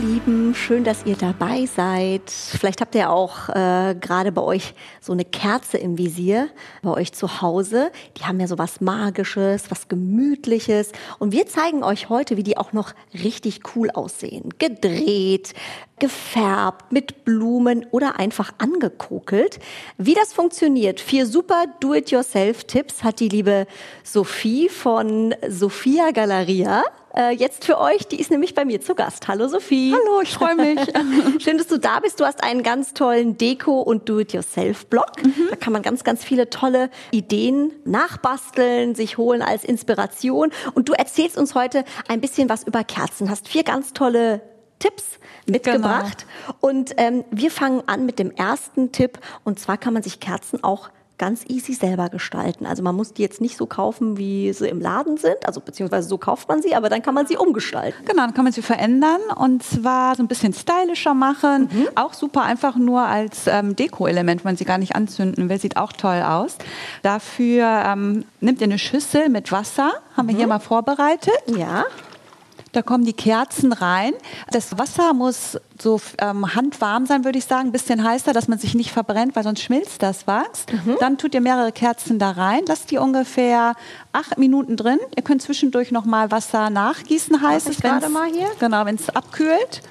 Lieben, schön, dass ihr dabei seid. Vielleicht habt ihr auch äh, gerade bei euch so eine Kerze im Visier, bei euch zu Hause. Die haben ja so was Magisches, was Gemütliches. Und wir zeigen euch heute, wie die auch noch richtig cool aussehen. Gedreht, gefärbt, mit Blumen oder einfach angekokelt. Wie das funktioniert, vier super Do-it-yourself-Tipps hat die liebe Sophie von Sophia Galeria äh, jetzt für euch. Die ist nämlich bei mir zu Gast. Hallo Sophie. Hallo, ich freue mich. Schön, dass du da bist. Du hast einen ganz tollen Deko- und Do-it-yourself-Blog. Mhm. Da kann man ganz, ganz viele tolle Ideen nachbasteln, sich holen als Inspiration. Und du erzählst uns heute ein bisschen was über Kerzen. Hast vier ganz tolle Tipps mitgebracht. Genau. Und ähm, wir fangen an mit dem ersten Tipp. Und zwar kann man sich Kerzen auch ganz easy selber gestalten. Also man muss die jetzt nicht so kaufen, wie sie im Laden sind, also beziehungsweise so kauft man sie, aber dann kann man sie umgestalten. Genau, dann kann man sie verändern und zwar so ein bisschen stylischer machen. Mhm. Auch super einfach nur als ähm, Deko-Element, man sie gar nicht anzünden will, sieht auch toll aus. Dafür ähm, nimmt ihr eine Schüssel mit Wasser, haben wir hier mhm. mal vorbereitet. Ja. Da kommen die Kerzen rein. Das Wasser muss so ähm, handwarm sein, würde ich sagen, ein bisschen heißer, dass man sich nicht verbrennt, weil sonst schmilzt das Wachs. Mhm. Dann tut ihr mehrere Kerzen da rein, lasst die ungefähr acht Minuten drin. Ihr könnt zwischendurch noch mal Wasser nachgießen, heißes, gerade mal hier. Genau, wenn es abkühlt.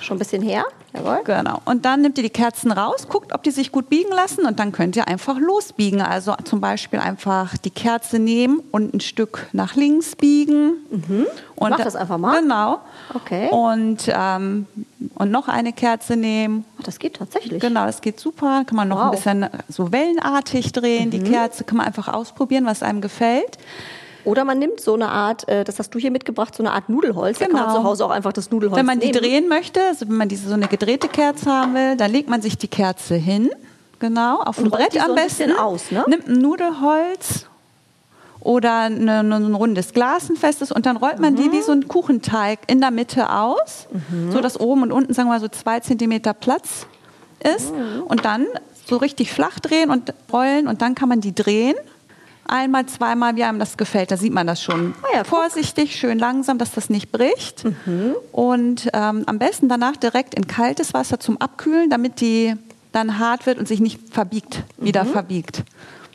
Schon ein bisschen her. Jawohl. Genau. Und dann nehmt ihr die Kerzen raus, guckt, ob die sich gut biegen lassen und dann könnt ihr einfach losbiegen. Also zum Beispiel einfach die Kerze nehmen und ein Stück nach links biegen. Mhm. Und Mach das einfach mal. Genau. Okay. Und, ähm, und noch eine Kerze nehmen. Ach, das geht tatsächlich. Genau, das geht super. Kann man noch wow. ein bisschen so wellenartig drehen. Mhm. Die Kerze kann man einfach ausprobieren, was einem gefällt. Oder man nimmt so eine Art, äh, das hast du hier mitgebracht, so eine Art Nudelholz. Genau. Da kann man zu Hause auch einfach das Nudelholz Wenn man nehmen. die drehen möchte, also wenn man diese so eine gedrehte Kerze haben will, dann legt man sich die Kerze hin. Genau, auf dem Brett am so besten. Aus, ne? Nimmt ein Nudelholz oder eine, ein rundes Glas, ein festes, und dann rollt man mhm. die wie so ein Kuchenteig in der Mitte aus, mhm. so dass oben und unten, sagen wir mal, so zwei Zentimeter Platz ist. Mhm. Und dann so richtig flach drehen und rollen und dann kann man die drehen einmal, zweimal, wie einem das gefällt. Da sieht man das schon. Oh ja, Vorsichtig, schön langsam, dass das nicht bricht. Mhm. Und ähm, am besten danach direkt in kaltes Wasser zum Abkühlen, damit die dann hart wird und sich nicht verbiegt, wieder mhm. verbiegt.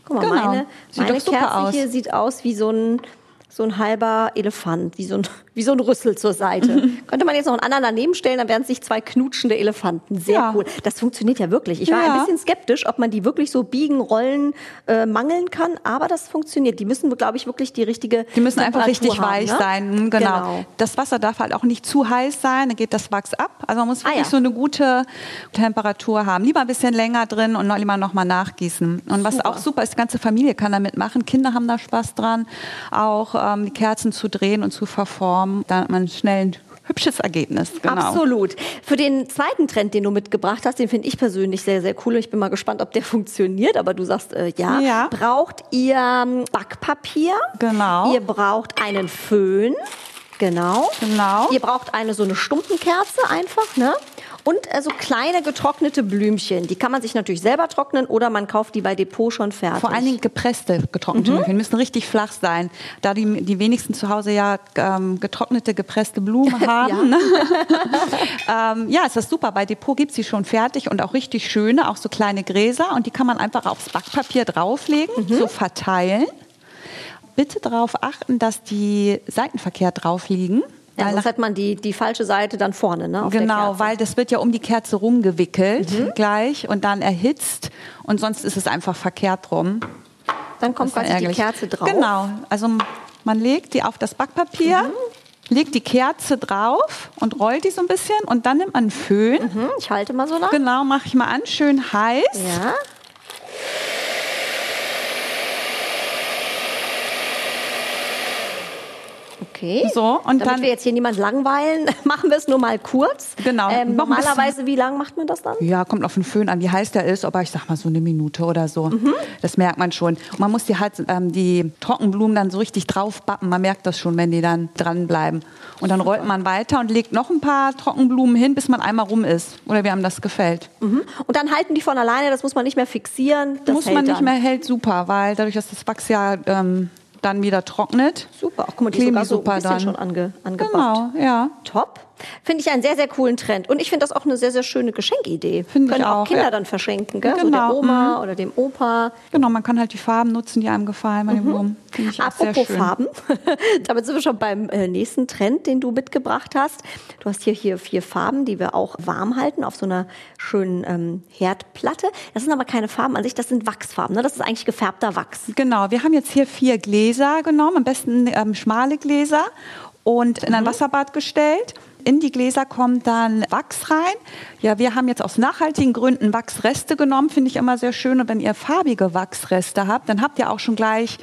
Guck mal, genau. meine, meine Kerze aus. hier sieht aus wie so ein so ein halber Elefant, wie so ein, wie so ein Rüssel zur Seite. Könnte man jetzt noch einen anderen daneben stellen, dann wären es sich zwei knutschende Elefanten. Sehr ja. cool. Das funktioniert ja wirklich. Ich war ja. ein bisschen skeptisch, ob man die wirklich so biegen, rollen, äh, mangeln kann, aber das funktioniert. Die müssen, glaube ich, wirklich die richtige Die müssen einfach richtig haben, weich ne? sein. Genau. genau. Das Wasser darf halt auch nicht zu heiß sein, dann geht das Wachs ab. Also man muss ah, wirklich ah, ja. so eine gute Temperatur haben. Lieber ein bisschen länger drin und noch lieber noch mal nachgießen. Und was super. auch super ist, die ganze Familie kann damit machen. Kinder haben da Spaß dran. Auch ähm, die Kerzen zu drehen und zu verformen. Da hat man schnell ein hübsches Ergebnis. Genau. Absolut. Für den zweiten Trend, den du mitgebracht hast, den finde ich persönlich sehr, sehr cool. Ich bin mal gespannt, ob der funktioniert. Aber du sagst äh, ja. ja. Braucht ihr ähm, Backpapier? Genau. Ihr braucht einen Föhn. Genau. Genau. Ihr braucht eine so eine Stumpenkerze einfach, ne? Und äh, so kleine getrocknete Blümchen. Die kann man sich natürlich selber trocknen oder man kauft die bei Depot schon fertig. Vor allen Dingen gepresste getrocknete mhm. Blümchen müssen richtig flach sein. Da die, die wenigsten zu Hause ja ähm, getrocknete, gepresste Blumen haben. Ne? ähm, ja, ist das super. Bei Depot gibt es sie schon fertig und auch richtig schöne, auch so kleine Gräser. Und die kann man einfach aufs Backpapier drauflegen, mhm. so verteilen. Bitte darauf achten, dass die Seiten verkehrt drauf liegen. Ja, sonst hat man die, die falsche Seite dann vorne, ne? genau, weil das wird ja um die Kerze rumgewickelt mhm. gleich und dann erhitzt und sonst ist es einfach verkehrt rum. Dann kommt quasi die Kerze drauf. Genau, also man legt die auf das Backpapier, mhm. legt die Kerze drauf und rollt die so ein bisschen und dann nimmt man einen Föhn. Mhm. Ich halte mal so lang. Genau, mache ich mal an, schön heiß. Ja. Okay. So, und Damit dann- wir jetzt hier niemand langweilen, machen wir es nur mal kurz. Genau. Ähm, normalerweise, wie lang macht man das dann? Ja, kommt auf den Föhn an, wie heiß der ist, aber ich sag mal so eine Minute oder so. Mhm. Das merkt man schon. Und man muss die halt ähm, die Trockenblumen dann so richtig draufbappen. Man merkt das schon, wenn die dann dranbleiben. Und dann rollt man weiter und legt noch ein paar Trockenblumen hin, bis man einmal rum ist. Oder wie einem das gefällt. Mhm. Und dann halten die von alleine, das muss man nicht mehr fixieren. Das muss man nicht dann. mehr, hält super, weil dadurch, dass das Wachs ja ähm, dann wieder trocknet. Super. Ach, guck mal, die kleben sogar so ein bisschen dann. schon ange, angebappt. Genau, ja. Top. Finde ich einen sehr, sehr coolen Trend. Und ich finde das auch eine sehr, sehr schöne Geschenkidee. Finde ich Können auch auch, Kinder ja. dann verschenken, gell? So Genau, der Oma oder dem Opa. Genau, man kann halt die Farben nutzen, die einem gefallen bei den Blumen. Finde ich auch sehr Mhm. Apropos. Farben, damit sind wir schon beim äh, nächsten Trend, den du mitgebracht hast. Du hast hier, hier vier Farben, die wir auch warm halten auf so einer schönen ähm, Herdplatte. Das sind aber keine Farben an sich, das sind Wachsfarben. Ne? Das ist eigentlich gefärbter Wachs. Genau, wir haben jetzt hier vier Gläser genommen, am besten ähm, schmale Gläser und in ein Wasserbad gestellt. In die Gläser kommt dann Wachs rein. Ja, wir haben jetzt aus nachhaltigen Gründen Wachsreste genommen, finde ich immer sehr schön. Und wenn ihr farbige Wachsreste habt, dann habt ihr auch schon gleich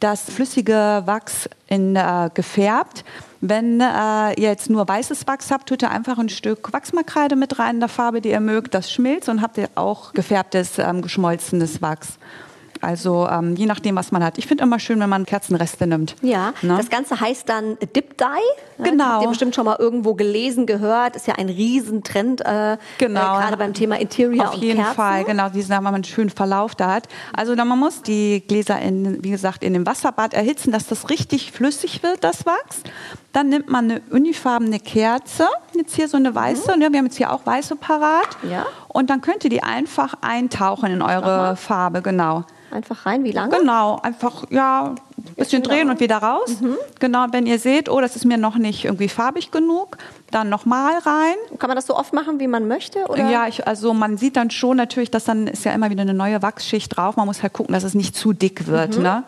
das flüssige Wachs in, äh, gefärbt. Wenn äh, ihr jetzt nur weißes Wachs habt, tut ihr einfach ein Stück Wachsmalkreide mit rein in der Farbe, die ihr mögt. Das schmilzt und habt ihr auch gefärbtes, ähm, geschmolzenes Wachs. Also ähm, je nachdem, was man hat. Ich finde immer schön, wenn man Kerzenreste nimmt. Ja, Ne? das Ganze heißt dann Dip Dye. Ja, Genau. Habt ihr bestimmt schon mal irgendwo gelesen, gehört. Ist ja ein Riesentrend, äh, Genau. äh, gerade beim Thema Interior Auf und jeden Kerzen. Fall, genau, diesen, wenn man einen schönen Verlauf da hat. Also dann, man muss die Gläser, in, wie gesagt, in dem Wasserbad erhitzen, dass das richtig flüssig wird, das Wachs. Dann nimmt man eine unifarbene Kerze, jetzt hier so eine weiße, ne, wir haben jetzt hier auch weiße parat. Mhm. Ja. Und dann könnt ihr die einfach eintauchen in eure Farbe, genau. Einfach rein, wie lange? Genau, einfach ja, ein bisschen drehen und wieder raus. Mhm. Genau, wenn ihr seht, oh, das ist mir noch nicht irgendwie farbig genug, dann nochmal rein. Kann man das so oft machen, wie man möchte? Oder? Ja, ich, also man sieht dann schon natürlich, dass dann ist ja immer wieder eine neue Wachsschicht drauf. Man muss halt gucken, dass es nicht zu dick wird. Ne?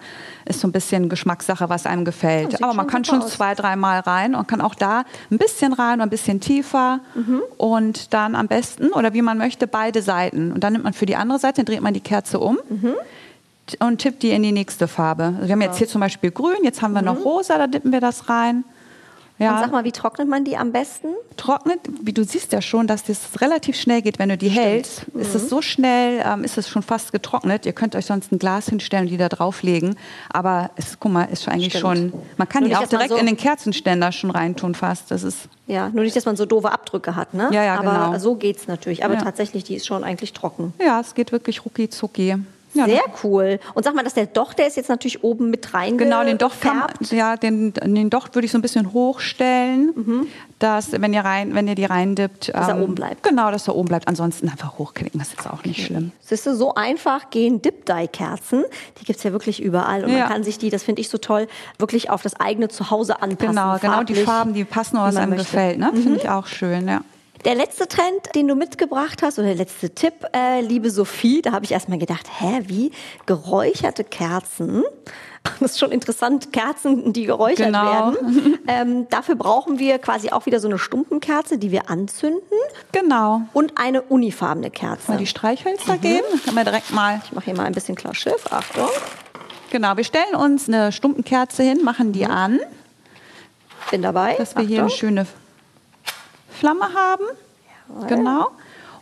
Ist so ein bisschen Geschmackssache, was einem gefällt. Mhm. sieht Aber man kann schon aus. zwei, dreimal rein und kann auch da ein bisschen rein und ein bisschen tiefer. Mhm. Und dann am besten, oder wie man möchte, beide Seiten. Und dann nimmt man für die andere Seite, dann dreht man die Kerze um. Mhm. Und tippt die in die nächste Farbe. Also wir haben jetzt hier zum Beispiel grün, jetzt haben wir noch rosa, da dippen wir das rein. Ja. Und sag mal, wie trocknet man die am besten? trocknet, wie du siehst ja schon, dass das relativ schnell geht, wenn du die hältst. Ist Mhm. es so schnell, ähm, ist es schon fast getrocknet. Ihr könnt euch sonst ein Glas hinstellen und die da drauflegen. Aber es, guck mal, ist schon eigentlich Stimmt. schon, man kann Nur die nicht, auch direkt so- in den Kerzenständer schon reintun fast. Das ist, Ja, nur nicht, dass man so doofe Abdrücke hat, ne? Ja, ja, Aber genau. so geht's natürlich. Aber Ja. tatsächlich, die ist schon eigentlich trocken. ja, es geht wirklich rucki zucki. Ja, Sehr cool. Und sag mal, dass der Docht, der ist jetzt natürlich oben mit rein. Genau, den Docht kann ja, den, den Docht würde ich so ein bisschen hochstellen, dass wenn ihr rein, wenn ihr die reindippt, Mhm. Dass er oben bleibt. Genau, dass er oben bleibt. Ansonsten einfach hochklicken, das ist jetzt auch nicht schlimm. Siehst du, so einfach gehen Dip-Dye-Kerzen. Die gibt's ja wirklich überall. Und Ja. man kann sich die, das finde ich so toll, wirklich auf das eigene Zuhause anpassen. Genau, genau die Farben, die passen, was einem möchte. gefällt. Ne? Finde ich auch schön, ja. Der letzte Trend, den du mitgebracht hast, oder der letzte Tipp, äh, liebe Sophie, da habe ich erstmal gedacht, hä, wie geräucherte Kerzen? Das ist schon interessant, Kerzen, die geräuchert Genau. werden. Ähm, dafür brauchen wir quasi auch wieder so eine Stumpenkerze, die wir anzünden Genau. und eine unifarbene Kerze. Mal die Streichhölzer geben. Dann können wir direkt mal. Ich mache hier mal ein bisschen klar Schiff, Achtung. Genau, wir stellen uns eine Stumpenkerze hin, machen die an, Bin dabei. dass wir hier eine Achtung. schöne Flamme haben. Genau.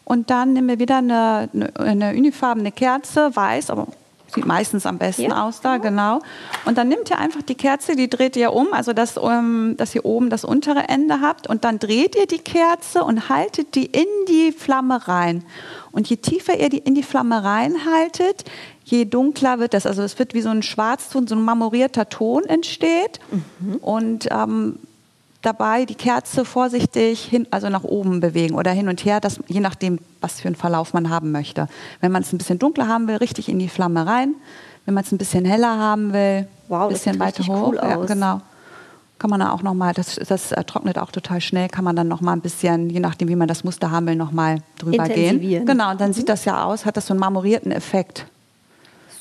Und dann nehmen wir wieder eine, eine, eine unifarbene Kerze, weiß, aber sieht meistens am besten Hier? aus da, genau. Und dann nimmt ihr einfach die Kerze, die dreht ihr um, also dass, ähm, dass ihr oben das untere Ende habt. Und dann dreht ihr die Kerze und haltet die in die Flamme rein. Und je tiefer ihr die in die Flamme reinhaltet, je dunkler wird das. Also es wird wie so ein Schwarzton, so ein marmorierter Ton entsteht. Und ähm, dabei die Kerze vorsichtig hin, also nach oben bewegen oder hin und her, das, je nachdem, was für einen Verlauf man haben möchte. Wenn man es ein bisschen dunkler haben will, richtig in die Flamme rein. Wenn man es ein bisschen heller haben will, Wow, ein bisschen weiter hoch. cool ja, genau. Kann man dann auch noch mal, das, das trocknet auch total schnell, kann man dann noch mal ein bisschen, je nachdem, wie man das Muster haben will, noch mal drüber gehen. Genau, und dann sieht das ja aus, hat das so einen marmorierten Effekt.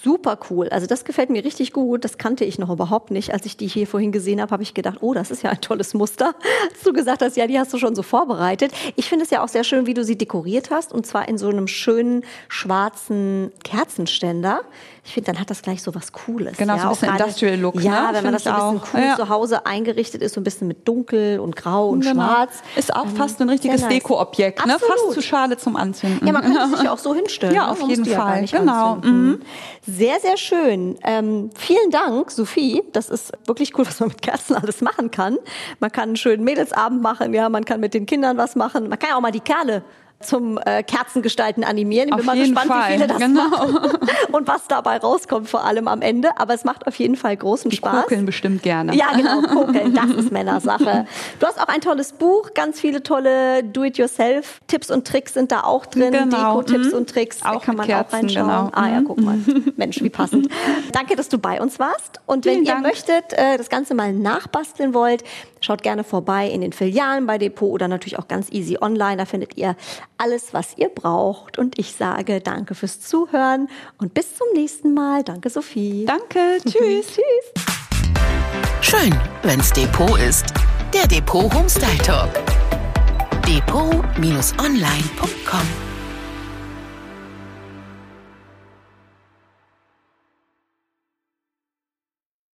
Super cool. Also das gefällt mir richtig gut. Das kannte ich noch überhaupt nicht. Als ich die hier vorhin gesehen habe, habe ich gedacht, oh, das ist ja ein tolles Muster. Als du gesagt hast, ja, die hast du schon so vorbereitet. Ich finde es ja auch sehr schön, wie du sie dekoriert hast. Und zwar in so einem schönen schwarzen Kerzenständer. Ich finde, dann hat das gleich so was Cooles. Genau, ja, so ein bisschen auch Industrial Look, Ja, ne? wenn man das so ein bisschen ich cool auch. Ja. zu Hause eingerichtet ist, so ein bisschen mit dunkel und grau und Genau. schwarz. Ist auch Ähm, fast ein richtiges nice. Dekoobjekt, ne? Fast zu schade zum Anzünden. Ja, man kann es sich ja auch so hinstellen. Ja, ne? auf jeden ja Fall. nicht Genau. anzünden. Sehr, sehr schön. Ähm, vielen Dank, Sophie. Das ist wirklich cool, was man mit Kerzen alles machen kann. Man kann einen schönen Mädelsabend machen, ja, man kann mit den Kindern was machen. Man kann ja auch mal die Kerle zum äh, Kerzengestalten animieren. Ich Auf bin mal gespannt, Fall. wie viele das Genau. machen und was dabei rauskommt, vor allem am Ende. Aber es macht auf jeden Fall großen Die Spaß. kokeln bestimmt gerne. Ja, genau, kokeln, das ist Männersache. Du hast auch ein tolles Buch, ganz viele tolle Do-it-yourself-Tipps und Tricks sind da auch drin, Genau, Deko-Tipps mhm. und Tricks, Auch kann man auch Kerzen, reinschauen. genau. Ah ja, Mhm. guck mal, Mensch, wie passend. Danke, dass du bei uns warst und wenn Vielen ihr Dank. möchtet, äh, das Ganze mal nachbasteln wollt, schaut gerne vorbei in den Filialen bei Depot oder natürlich auch ganz easy online, da findet ihr alles, was ihr braucht und ich sage danke fürs Zuhören und bis zum nächsten Mal. Danke, Sophie. Danke, tschüss. Tschüss. Schön, wenn's Depot ist. Der Depot Homestyle Talk. Depot-online.com